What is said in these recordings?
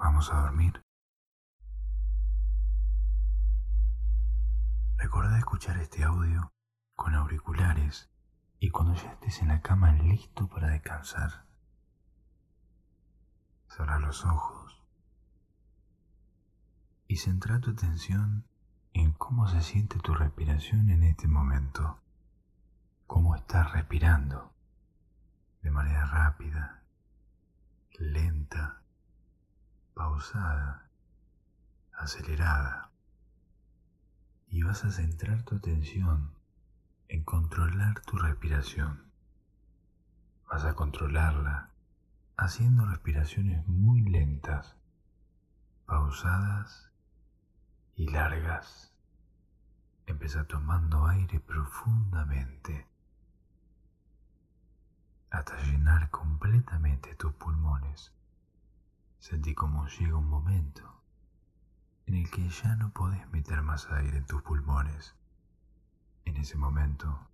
Vamos a dormir. Recuerda escuchar este audio con auriculares y cuando ya estés en la cama listo para descansar. Cerra los ojos y centra tu atención en cómo se siente tu respiración en este momento. Cómo estás respirando de manera rápida, lenta, pausada, acelerada. Y vas a centrar tu atención en controlar tu respiración. Vas a controlarla haciendo respiraciones muy lentas, pausadas y largas. Empieza tomando aire profundamente hasta llenar completamente tus pulmones. Sentí como llega un momento en el que ya no podés meter más aire en tus pulmones. En ese momento,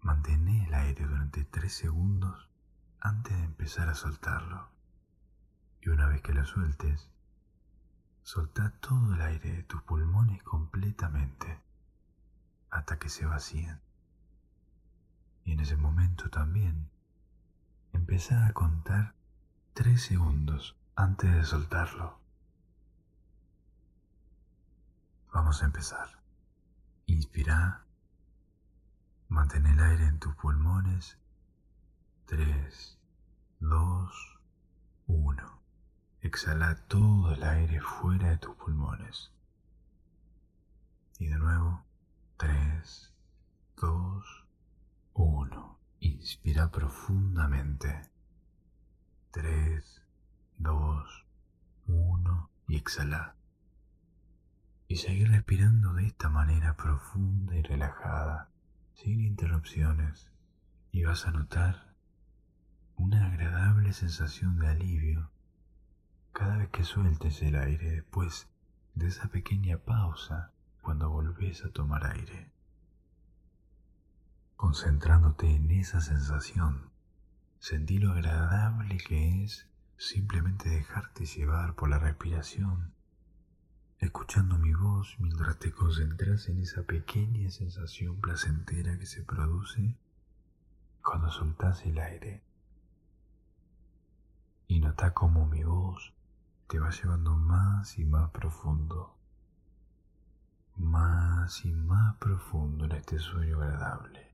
mantén el aire durante tres segundos antes de empezar a soltarlo. Y una vez que lo sueltes, soltá todo el aire de tus pulmones completamente hasta que se vacíen. Y en ese momento también empezá a contar tres segundos antes de soltarlo. Vamos a empezar. Inspira. Mantén el aire en tus pulmones. 3, 2, 1. Exhala todo el aire fuera de tus pulmones. Y de nuevo. 3, 2, 1. Inspira profundamente. 3, 2, 1 y exhala. Y seguir respirando de esta manera profunda y relajada, sin interrupciones, y vas a notar una agradable sensación de alivio cada vez que sueltes el aire después de esa pequeña pausa cuando volvés a tomar aire concentrándote en esa sensación. Sentí lo agradable que es simplemente dejarte llevar por la respiración, escuchando mi voz mientras te concentras en esa pequeña sensación placentera que se produce cuando soltas el aire. Y nota cómo mi voz te va llevando más y más profundo, más y más profundo en este sueño agradable.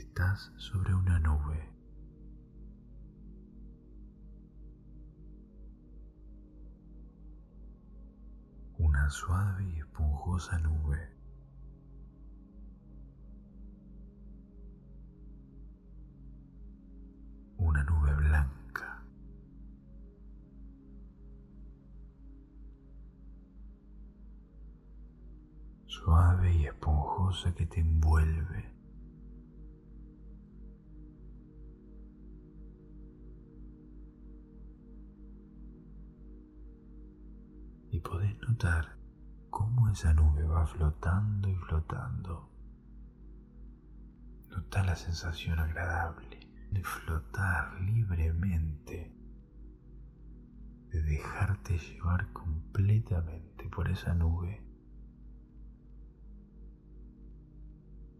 Estás sobre una nube. Una suave y esponjosa nube. Una nube blanca. suave y esponjosa que te envuelve. Notar cómo esa nube va flotando y flotando. Nota la sensación agradable de flotar libremente, de dejarte llevar completamente por esa nube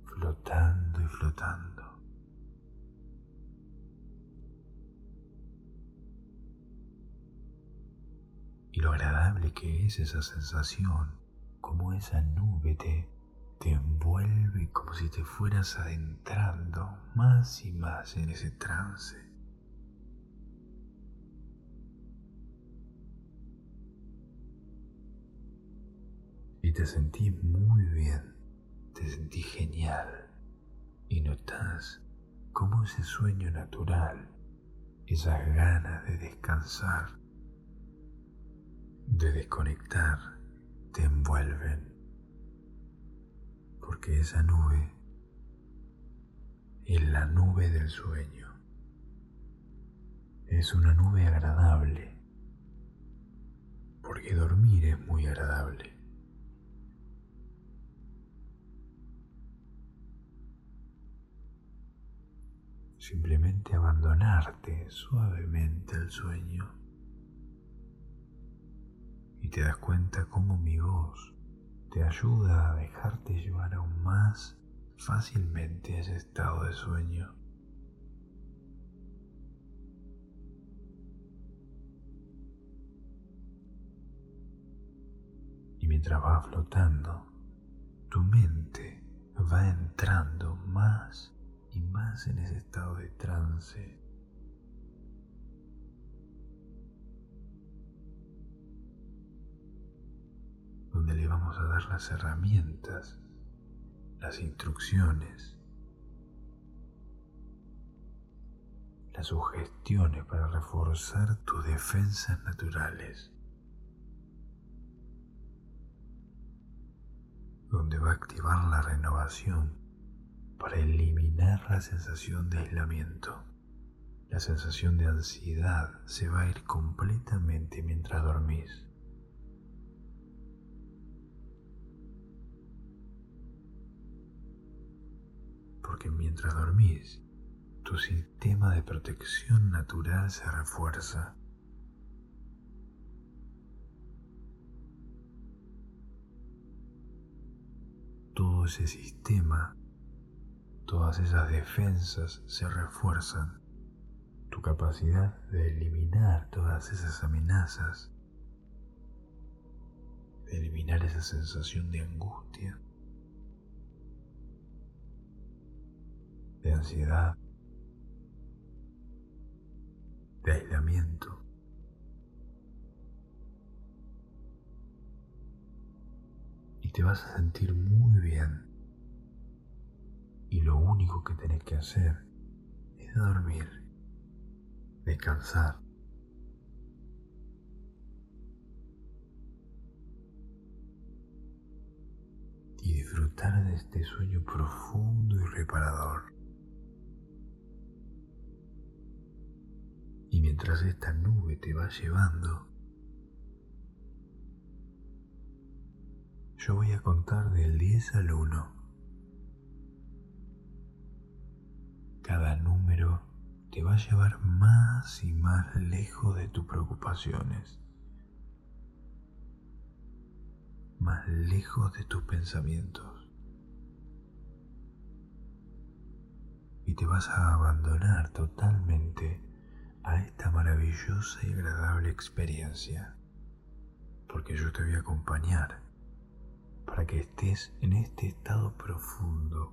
flotando y flotando. Lo agradable que es esa sensación, como esa nube te, te envuelve como si te fueras adentrando más y más en ese trance. Y te sentís muy bien te sentí genial y notas cómo ese sueño natural, esas ganas de descansar, de desconectar, te envuelven. Porque esa nube es la nube del sueño. Es una nube agradable porque dormir es muy agradable. Simplemente abandonarte suavemente al sueño y te das cuenta cómo mi voz te ayuda a dejarte llevar aún más fácilmente a ese estado de sueño. Y mientras va flotando, tu mente va entrando más y más en ese estado de trance a dar las herramientas, las instrucciones, las sugestiones para reforzar tus defensas naturales, donde va a activar la renovación para eliminar la sensación de aislamiento. La sensación de ansiedad se va a ir completamente mientras dormís. Porque mientras dormís, tu sistema de protección natural se refuerza. Todo ese sistema, todas esas defensas se refuerzan. Tu capacidad de eliminar todas esas amenazas, de eliminar esa sensación de angustia, de ansiedad, de aislamiento. Y te vas a sentir muy bien. Y lo único que tenés que hacer es dormir, descansar. Y disfrutar de este sueño profundo y reparador. Mientras esta nube te va llevando, yo voy a contar del 10 al 1. Cada número te va a llevar más y más lejos de tus preocupaciones, más lejos de tus pensamientos. Y te vas a abandonar totalmente a esta maravillosa y agradable experiencia, porque yo te voy a acompañar para que estés en este estado profundo,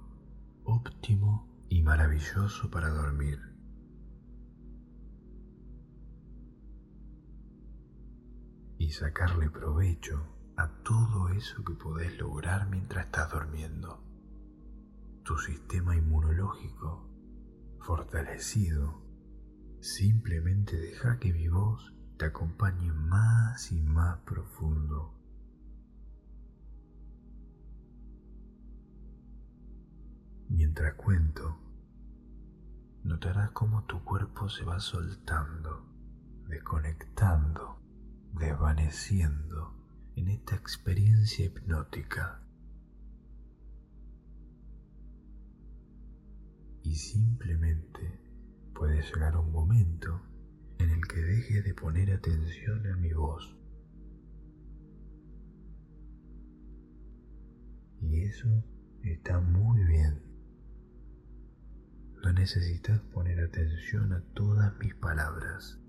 óptimo y maravilloso para dormir. Y sacarle provecho a todo eso que podés lograr mientras estás durmiendo. Tu sistema inmunológico fortalecido Simplemente deja que mi voz te acompañe más y más profundo. Mientras cuento, notarás cómo tu cuerpo se va soltando, desconectando, desvaneciendo en esta experiencia hipnótica. Y simplemente puede llegar un momento en el que deje de poner atención a mi voz. Y eso está muy bien. No necesitas poner atención a todas mis palabras.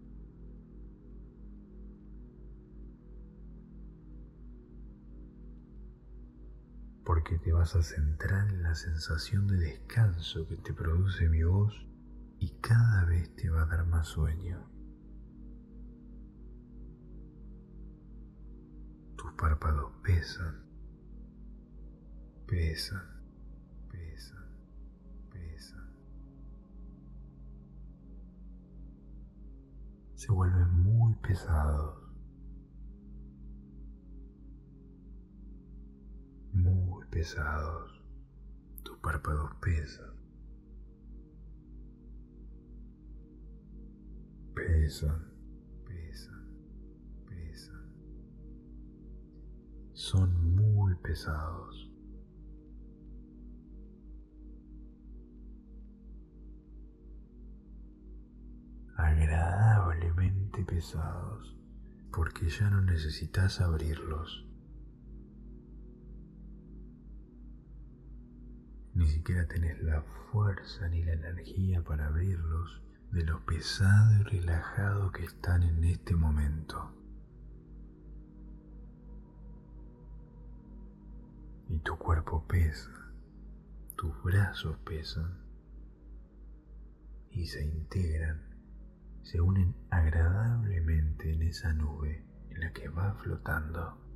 porque te vas a centrar en la sensación de descanso que te produce mi voz y cada vez te va a dar más sueño. Tus párpados pesan, pesan, pesan, pesan. Se vuelven muy pesados. Muy pesados. Tus párpados pesan. Pesan, pesan, pesan, son muy pesados. agradablemente pesados, porque ya no necesitas abrirlos. Ni siquiera tenés la fuerza ni la energía para abrirlos de lo pesado y relajado que están en este momento. Y tu cuerpo pesa, tus brazos pesan y se integran, se unen agradablemente en esa nube en la que va flotando.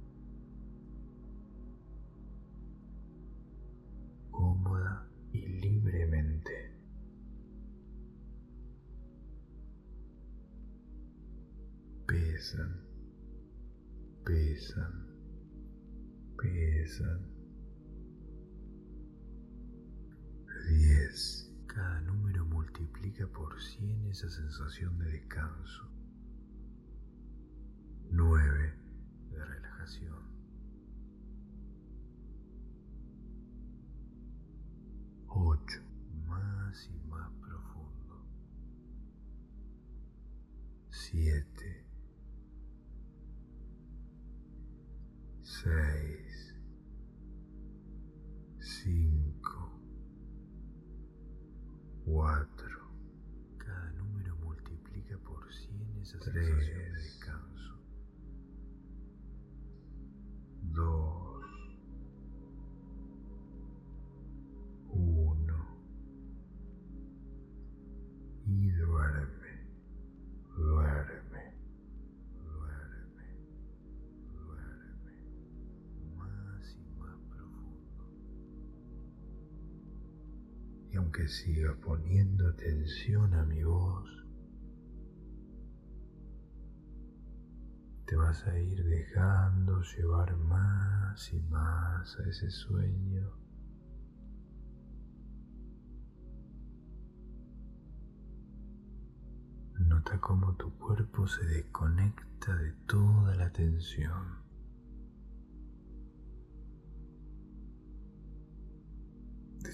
cómoda y libremente. Pesan, pesan, pesan. Diez. Cada número multiplica por cien esa sensación de descanso. Nueve. De relajación. 8. Más y más profundo. 7. 6. 5. 4. Cada número multiplica por 100 esa sensación de Y aunque siga poniendo atención a mi voz, te vas a ir dejando llevar más y más a ese sueño Nota cómo tu cuerpo se desconecta de toda la tensión.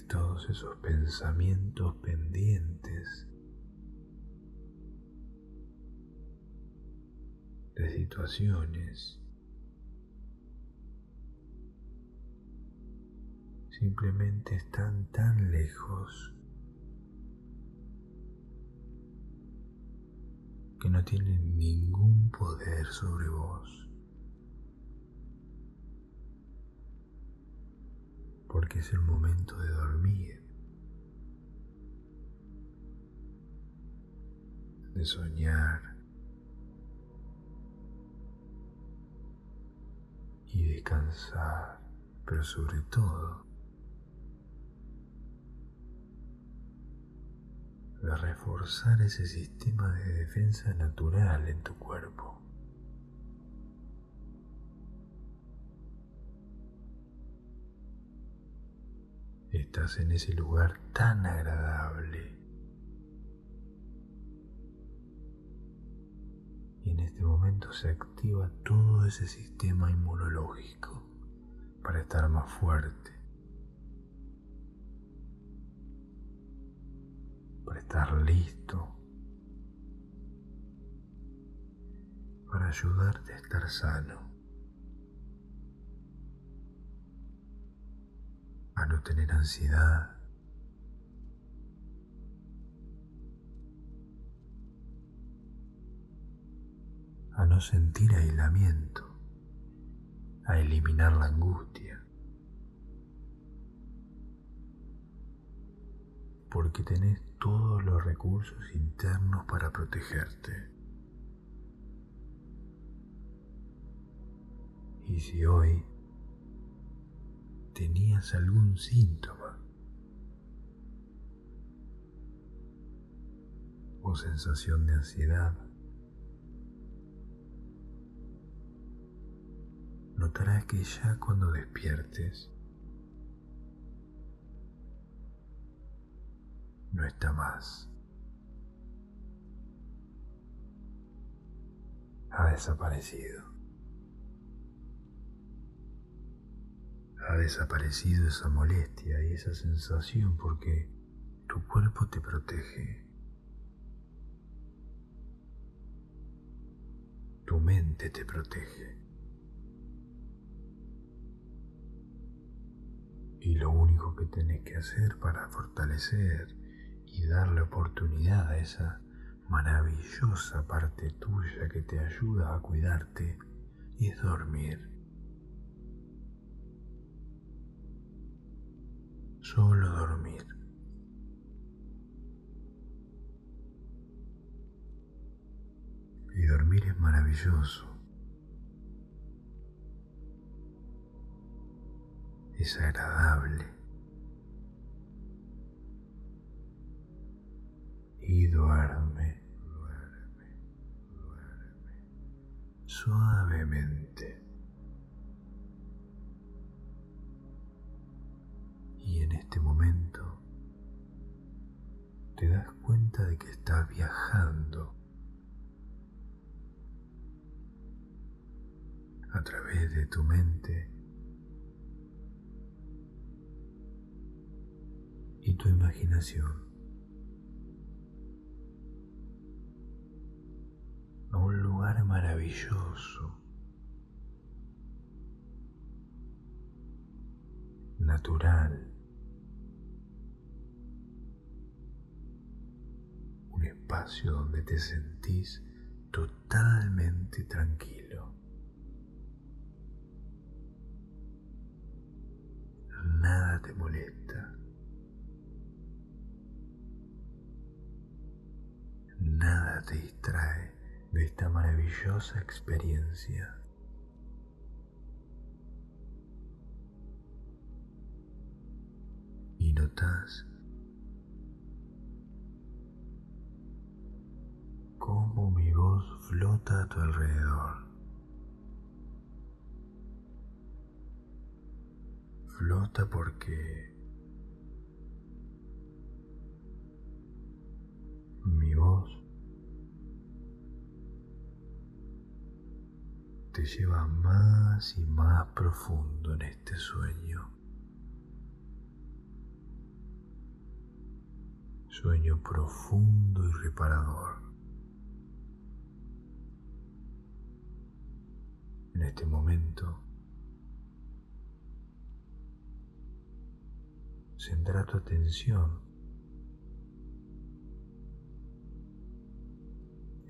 Todos esos pensamientos pendientes. De situaciones. Simplemente están tan lejos que no tienen ningún poder sobre vos. Porque es el momento de dormir, de soñar y descansar, pero sobre todo de reforzar ese sistema de defensa natural en tu cuerpo. Estás en ese lugar tan agradable. Y en este momento se activa todo ese sistema inmunológico para estar más fuerte, para estar listo, para ayudarte a estar sano, a no tener ansiedad, a no sentir aislamiento, a eliminar la angustia. porque tenés todos los recursos internos para protegerte. Y si hoy tenías algún síntoma o sensación de ansiedad, notarás que ya cuando despiertes no está más. Ha desaparecido. Ha desaparecido esa molestia y esa sensación porque tu cuerpo te protege. Tu mente te protege. Y lo único que tenés que hacer para fortalecer y darle oportunidad a esa maravillosa parte tuya que te ayuda a cuidarte es dormir. Solo dormir. Y dormir es maravilloso. Es agradable. Y duerme, duerme, duerme. Suavemente. Te das cuenta de que estás viajando a través de tu mente y tu imaginación. A un lugar maravilloso, natural, espacio donde te sentís totalmente tranquilo. nada te molesta. Nada te distrae de esta maravillosa experiencia. Y notas cómo mi voz flota a tu alrededor. flota porque mi voz te lleva más y más profundo en este sueño. Sueño profundo y reparador. En este momento centra tu atención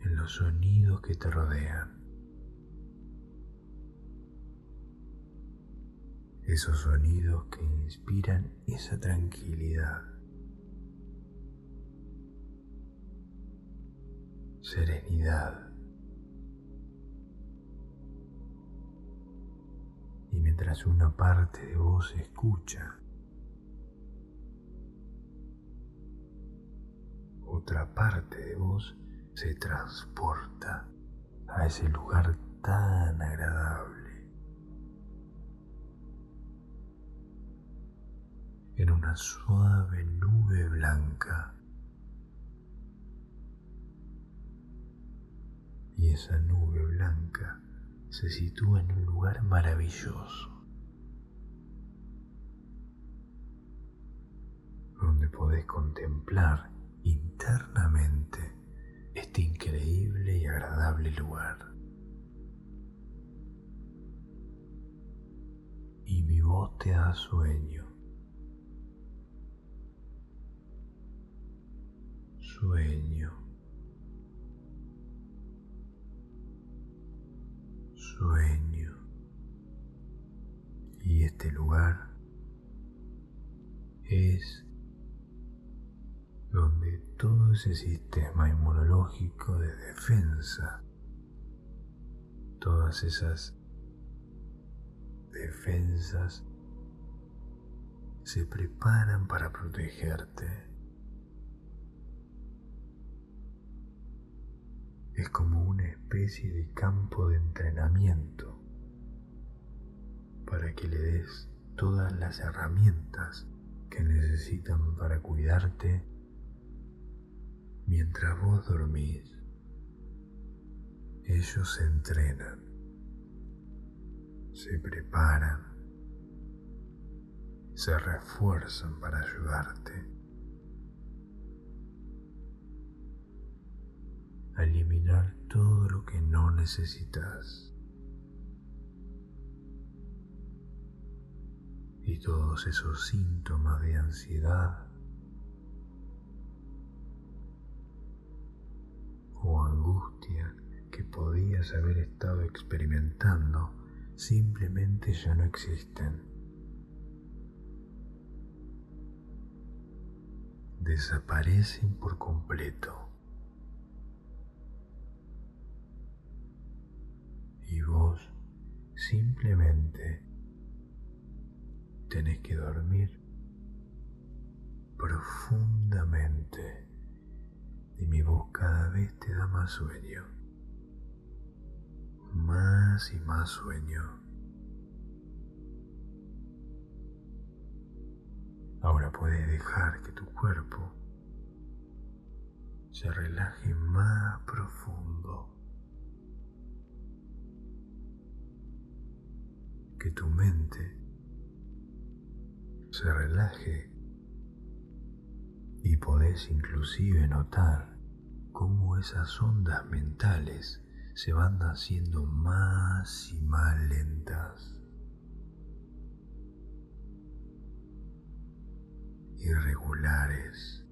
en los sonidos que te rodean. Esos sonidos que inspiran esa tranquilidad, serenidad. Y mientras una parte de vos escucha, otra parte de vos se transporta a ese lugar tan agradable. En una suave nube blanca. Y esa nube blanca se sitúa en un lugar maravilloso. donde podés contemplar internamente este increíble y agradable lugar. Y mi voz te da sueño. Sueño. Sueño. Y este lugar es donde todo ese sistema inmunológico de defensa, todas esas defensas se preparan para protegerte. Es como una especie de campo de entrenamiento para que le des todas las herramientas que necesitan para cuidarte Mientras vos dormís, ellos se entrenan, se preparan se refuerzan para ayudarte eliminar todo lo que no necesitas y todos esos síntomas de ansiedad o angustia que podías haber estado experimentando simplemente ya no existen. Desaparecen por completo. Simplemente tenés que dormir profundamente y mi voz cada vez te da más sueño, más y más sueño. Ahora puedes dejar que tu cuerpo se relaje más profundo, que tu mente se relaje y podés inclusive notar cómo esas ondas mentales se van haciendo más y más lentas. irregulares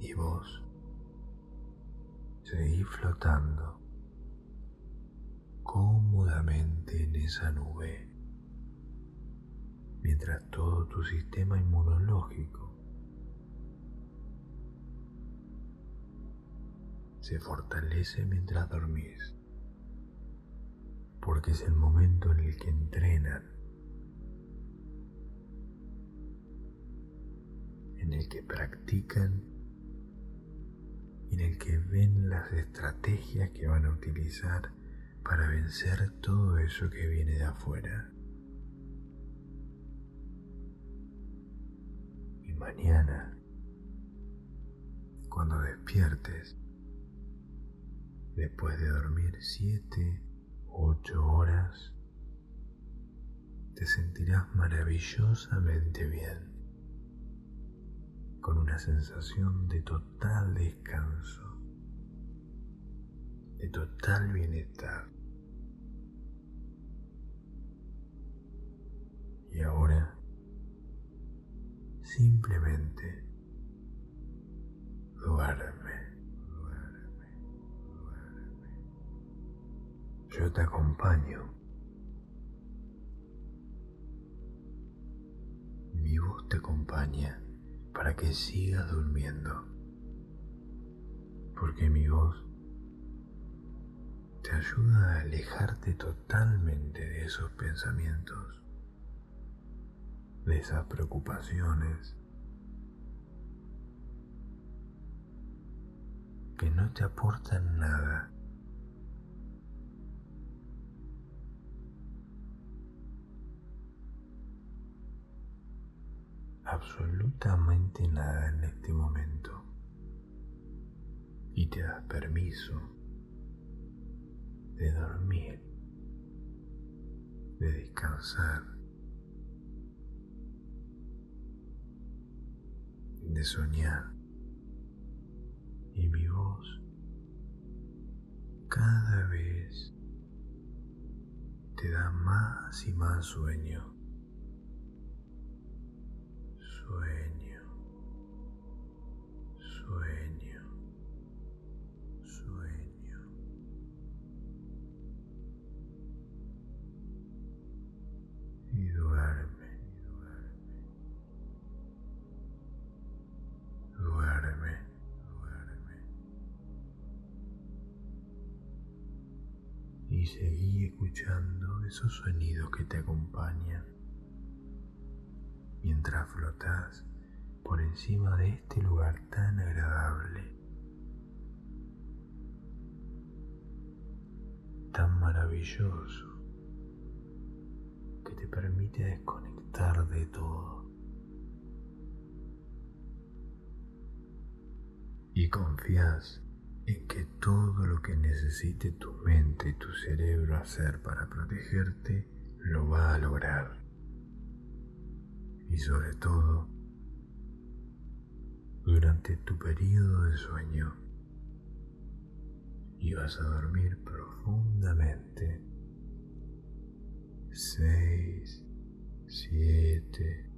y vos seguís flotando en esa nube. Mientras todo tu sistema inmunológico se fortalece mientras dormís, porque es el momento en el que entrenan, en el que practican en el que ven las estrategias que van a utilizar para vencer todo eso que viene de afuera. mañana, cuando despiertes, después de dormir siete u ocho horas, te sentirás maravillosamente bien, con una sensación de total descanso, de total bienestar. Y ahora Simplemente duerme, duerme. Yo te acompaño. Mi voz te acompaña para que sigas durmiendo. Porque mi voz te ayuda a alejarte totalmente de esos pensamientos de esas preocupaciones que no te aportan nada. absolutamente nada en este momento y te das permiso de dormir, de descansar. de soñar y mi voz cada vez te da más y más sueño. Sueño, sueño. Y seguí escuchando esos sonidos que te acompañan mientras flotas por encima de este lugar tan agradable, tan maravilloso, que te permite desconectar de todo. Y confías en que todo lo que necesite tu mente y tu cerebro hacer para protegerte lo va a lograr. y sobre todo durante tu periodo de sueño y vas a dormir profundamente. Seis, siete,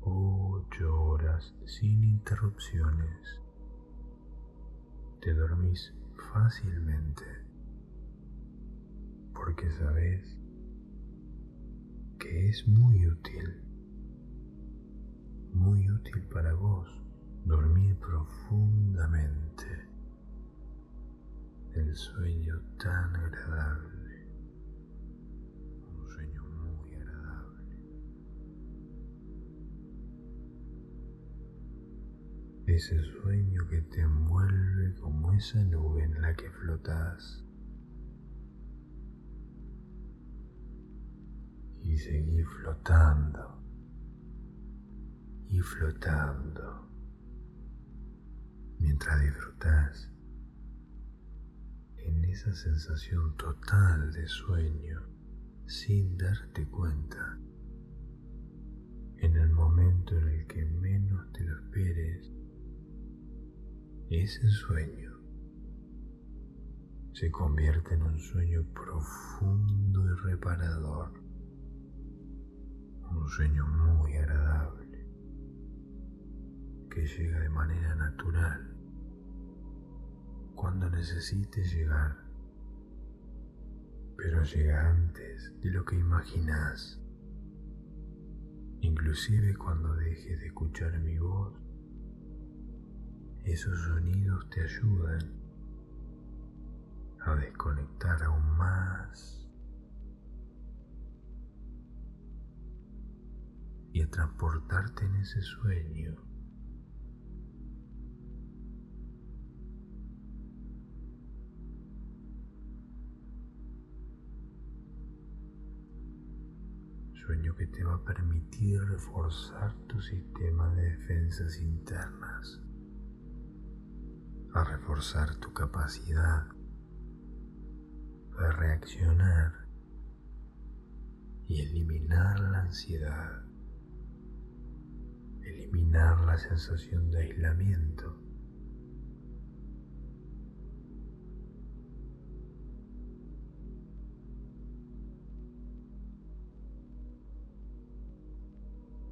ocho horas sin interrupciones. Te dormís fácilmente porque sabes que es muy útil, muy útil para vos dormir profundamente. El sueño tan agradable, Ese sueño que te envuelve como esa nube en la que flotas. Y seguir flotando y flotando mientras disfrutas en esa sensación total de sueño sin darte cuenta. En el momento en el que menos te lo esperes ese sueño se convierte en un sueño profundo y reparador un sueño muy agradable que llega de manera natural cuando necesites llegar, pero llega antes de lo que imaginas. Inclusive cuando dejes de escuchar mi voz, esos sonidos te ayudan a desconectar aún más y a transportarte en ese sueño. Sueño que te va a permitir reforzar tu sistema de defensas internas, a reforzar tu capacidad de reaccionar y eliminar la ansiedad eliminar la sensación de aislamiento.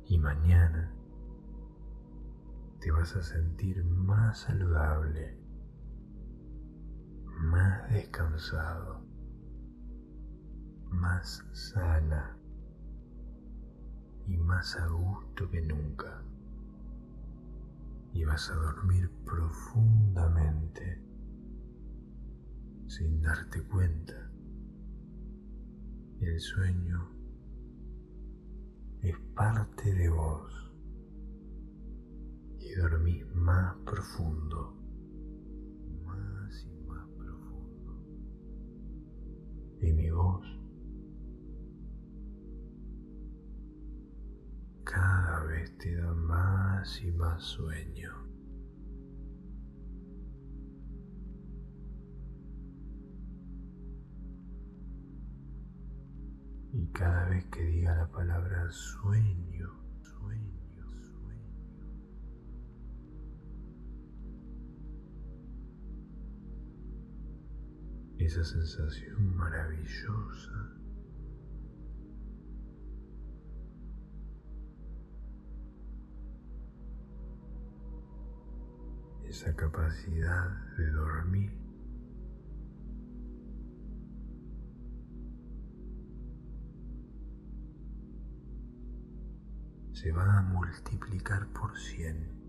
Y mañana te vas a sentir más saludable, más descansado, más sana y más a gusto que nunca. Y vas a dormir profundamente sin darte cuenta. El sueño es parte de vos y dormís más profundo, más y más profundo. Y mi voz cada vez te da más y más sueño. Y cada vez que diga la palabra sueño, sueño, esa sensación maravillosa esa capacidad de dormir. se va a multiplicar por cien.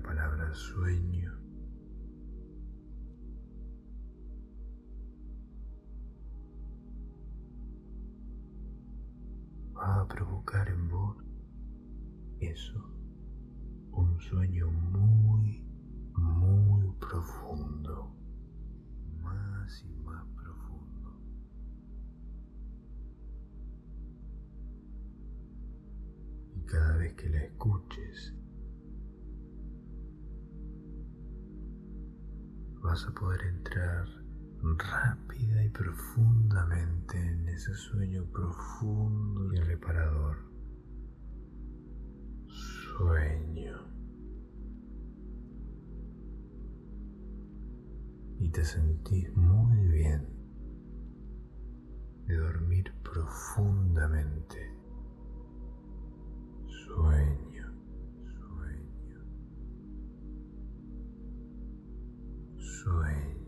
La palabra sueño va a provocar en vos eso, un sueño muy, muy profundo, más y más profundo. Y cada vez que la escuches, vas a poder entrar rápida y profundamente en ese sueño profundo y reparador. Sueño. Y te sentís muy bien de dormir profundamente. Sueño, sueño, sueño.